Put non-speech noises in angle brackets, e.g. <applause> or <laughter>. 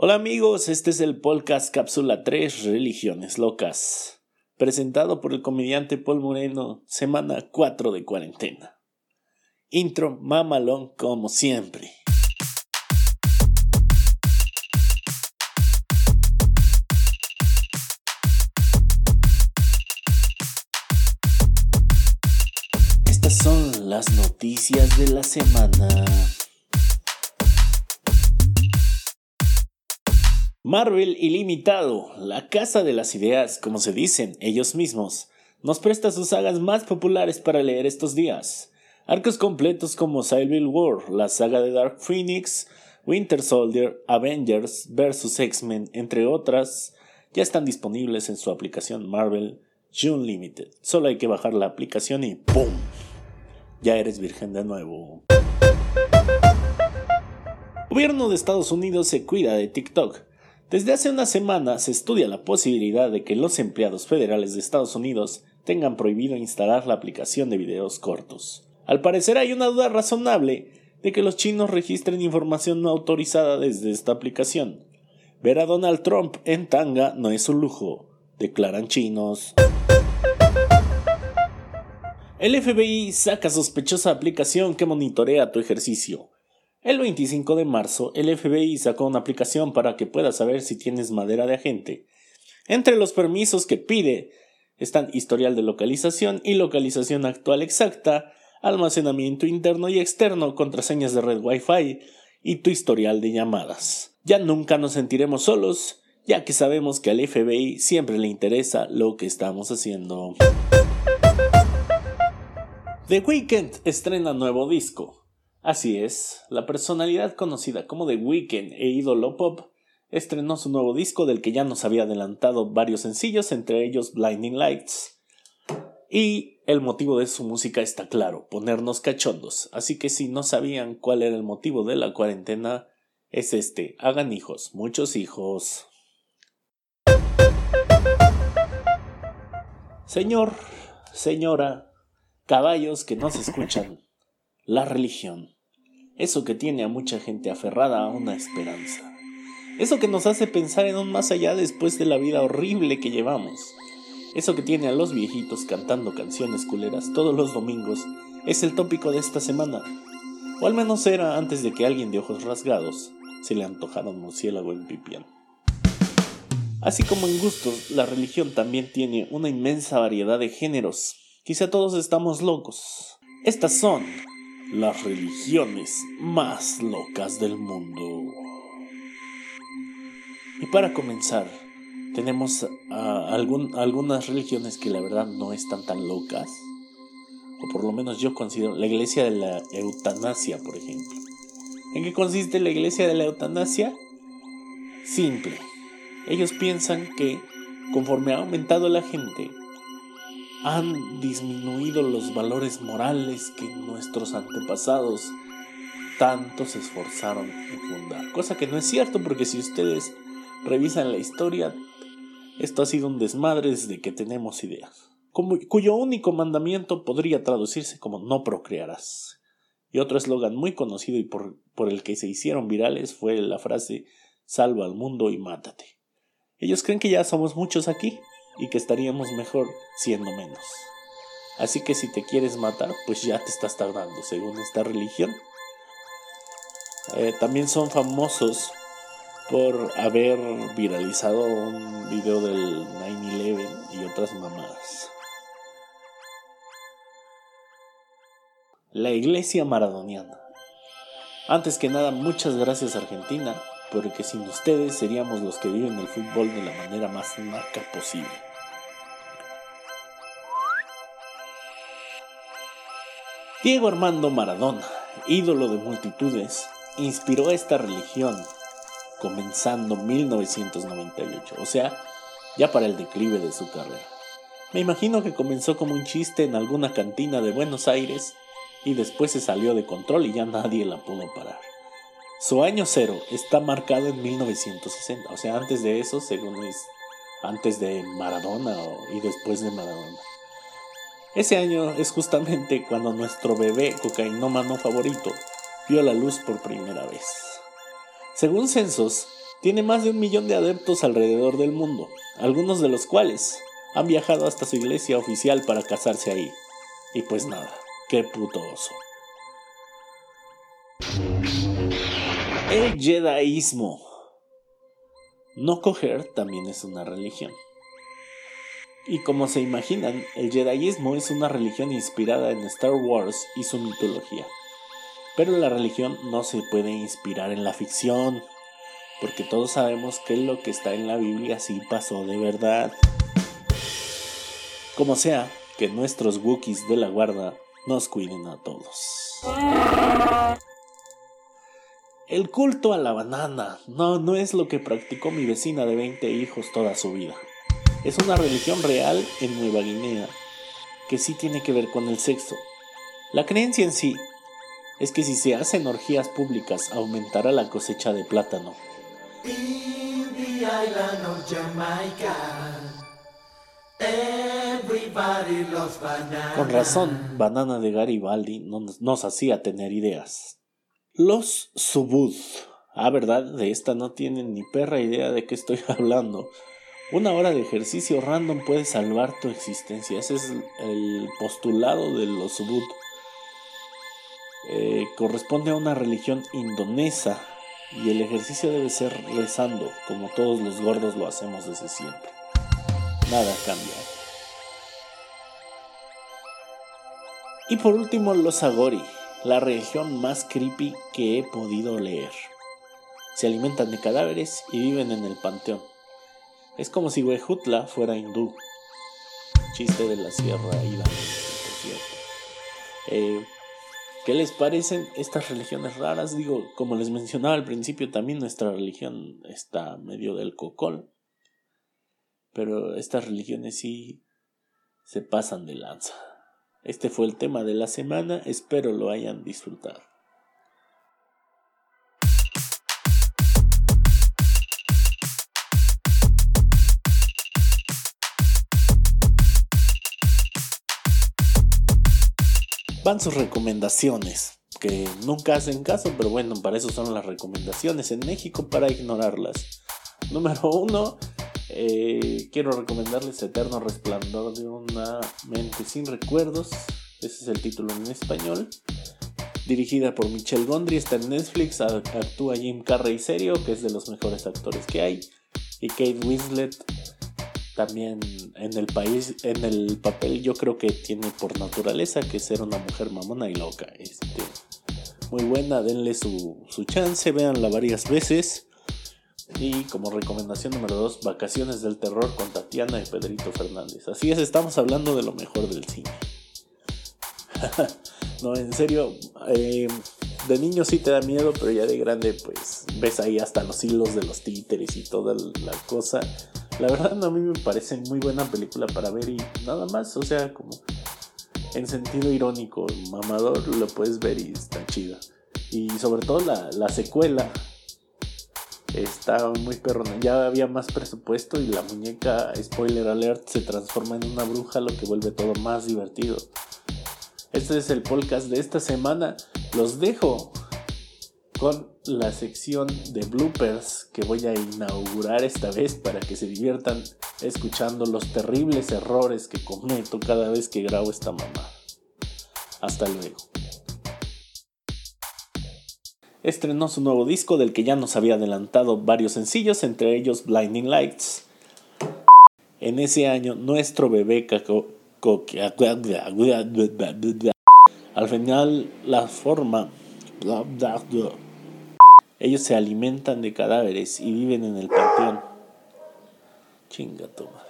Hola amigos, este es el podcast Cápsula 3 Religiones Locas, presentado por el comediante Paul Moreno, semana 4 de cuarentena. Intro mamalón como siempre. Estas son las noticias de la semana. Marvel Ilimitado, la casa de las ideas, como se dicen ellos mismos, nos presta sus sagas más populares para leer estos días. Arcos completos como Civil War, la saga de Dark Phoenix, Winter Soldier, Avengers vs. X-Men, entre otras, ya están disponibles en su aplicación Marvel June Limited. Solo hay que bajar la aplicación y ¡pum! Ya eres virgen de nuevo. Gobierno de Estados Unidos se cuida de TikTok desde hace una semana se estudia la posibilidad de que los empleados federales de Estados Unidos tengan prohibido instalar la aplicación de videos cortos. Al parecer hay una duda razonable de que los chinos registren información no autorizada desde esta aplicación. Ver a Donald Trump en tanga no es un lujo, declaran chinos. El FBI saca sospechosa aplicación que monitorea tu ejercicio. El 25 de marzo, el FBI sacó una aplicación para que puedas saber si tienes madera de agente. Entre los permisos que pide están historial de localización y localización actual exacta, almacenamiento interno y externo, contraseñas de red Wi-Fi y tu historial de llamadas. Ya nunca nos sentiremos solos, ya que sabemos que al FBI siempre le interesa lo que estamos haciendo. The Weeknd estrena nuevo disco. Así es, la personalidad conocida como The Weeknd e ídolo pop estrenó su nuevo disco del que ya nos había adelantado varios sencillos, entre ellos Blinding Lights. Y el motivo de su música está claro, ponernos cachondos. Así que si no sabían cuál era el motivo de la cuarentena, es este, hagan hijos, muchos hijos. Señor, señora, caballos que no se escuchan, la religión eso que tiene a mucha gente aferrada a una esperanza. Eso que nos hace pensar en un más allá después de la vida horrible que llevamos. Eso que tiene a los viejitos cantando canciones culeras todos los domingos es el tópico de esta semana. O al menos era antes de que alguien de ojos rasgados se le antojara un murciélago en pipián. Así como en gustos, la religión también tiene una inmensa variedad de géneros. Quizá todos estamos locos. Estas son las religiones más locas del mundo. Y para comenzar, tenemos algunas religiones que la verdad no están tan locas, o por lo menos yo considero la iglesia de la eutanasia, por ejemplo. ¿En qué consiste la iglesia de la eutanasia? Simple. Ellos piensan que conforme ha aumentado la gente, han disminuido los valores morales que nuestros antepasados tanto se esforzaron en fundar. Cosa que no es cierto porque si ustedes revisan la historia, esto ha sido un desmadre desde que tenemos ideas, cuyo único mandamiento podría traducirse como no procrearás. Y otro eslogan muy conocido y por, por el que se hicieron virales fue la frase salva al mundo y mátate. Ellos creen que ya somos muchos aquí y que estaríamos mejor siendo menos. Así que si te quieres matar, pues ya te estás tardando, según esta religión. Eh, también son famosos por haber viralizado un video del 9-11 y otras mamadas. La iglesia maradoniana. Antes que nada, muchas gracias Argentina, porque sin ustedes seríamos los que viven el fútbol de la manera más naca posible. Diego Armando Maradona, ídolo de multitudes, inspiró esta religión comenzando 1998, o sea, ya para el declive de su carrera. Me imagino que comenzó como un chiste en alguna cantina de Buenos Aires y después se salió de control y ya nadie la pudo parar. Su año cero está marcado en 1960, o sea, antes de eso, según es antes de Maradona y después de Maradona. Ese año es justamente cuando nuestro bebé cocainómano favorito vio la luz por primera vez. Según censos, tiene más de un millón de adeptos alrededor del mundo, algunos de los cuales han viajado hasta su iglesia oficial para casarse ahí. Y pues nada, qué puto oso. El Jediismo. No coger también es una religión. Y como se imaginan, el Jediismo es una religión inspirada en Star Wars y su mitología. Pero la religión no se puede inspirar en la ficción, porque todos sabemos que lo que está en la Biblia sí pasó de verdad. Como sea, que nuestros Wookiees de la guarda nos cuiden a todos. El culto a la banana no, no es lo que practicó mi vecina de 20 hijos toda su vida. Es una religión real en Nueva Guinea que sí tiene que ver con el sexo. La creencia en sí es que si se hacen orgías públicas aumentará la cosecha de plátano. Con razón, Banana de Garibaldi nos, hacía tener ideas. Los Subud. Ah, verdad, de esta no tienen ni perra idea de qué estoy <laughs> hablando. Una hora de ejercicio random puede salvar tu existencia. Ese es el postulado de los Subud. Eh, corresponde a una religión indonesa y el ejercicio debe ser rezando, como todos los gordos lo hacemos desde siempre. Nada cambia. Y por último, los Agori la religión más creepy que he podido leer. Se alimentan de cadáveres y viven en el panteón. Es como si Wejutla fuera hindú. Chiste de la Sierra. Eh, ¿Qué les parecen estas religiones raras? Digo, como les mencionaba al principio, también nuestra religión está medio del cocol. Pero estas religiones sí se pasan de lanza. Este fue el tema de la semana, espero lo hayan disfrutado. Van sus recomendaciones, que nunca hacen caso, pero bueno, para eso son las recomendaciones en México, para ignorarlas. Número uno, eh, quiero recomendarles Eterno Resplandor de una mente sin recuerdos. Ese es el título en español. Dirigida por Michelle Gondry, está en Netflix. Actúa Jim Carrey serio, que es de los mejores actores que hay. Y Kate Winslet también en el país, en el papel yo creo que tiene por naturaleza que ser una mujer mamona y loca. Este, muy buena, denle su, su chance, véanla varias veces. Y como recomendación número 2, Vacaciones del Terror con Tatiana y Pedrito Fernández. Así es, estamos hablando de lo mejor del cine. <laughs> no, en serio, eh, de niño sí te da miedo, pero ya de grande pues ves ahí hasta los hilos de los títeres y toda la cosa. La verdad a mí me parece muy buena película para ver y nada más, o sea, como en sentido irónico, mamador, lo puedes ver y está chida. Y sobre todo la, la secuela, Está muy perrona. Ya había más presupuesto y la muñeca, spoiler alert, se transforma en una bruja, lo que vuelve todo más divertido. Este es el podcast de esta semana. Los dejo con la sección de bloopers que voy a inaugurar esta vez para que se diviertan escuchando los terribles errores que cometo cada vez que grabo esta mamá. Hasta luego estrenó su nuevo disco del que ya nos había adelantado varios sencillos, entre ellos Blinding Lights. En ese año, nuestro bebé caco, al final la forma ellos se alimentan de cadáveres y viven en el panteón. Chinga toma.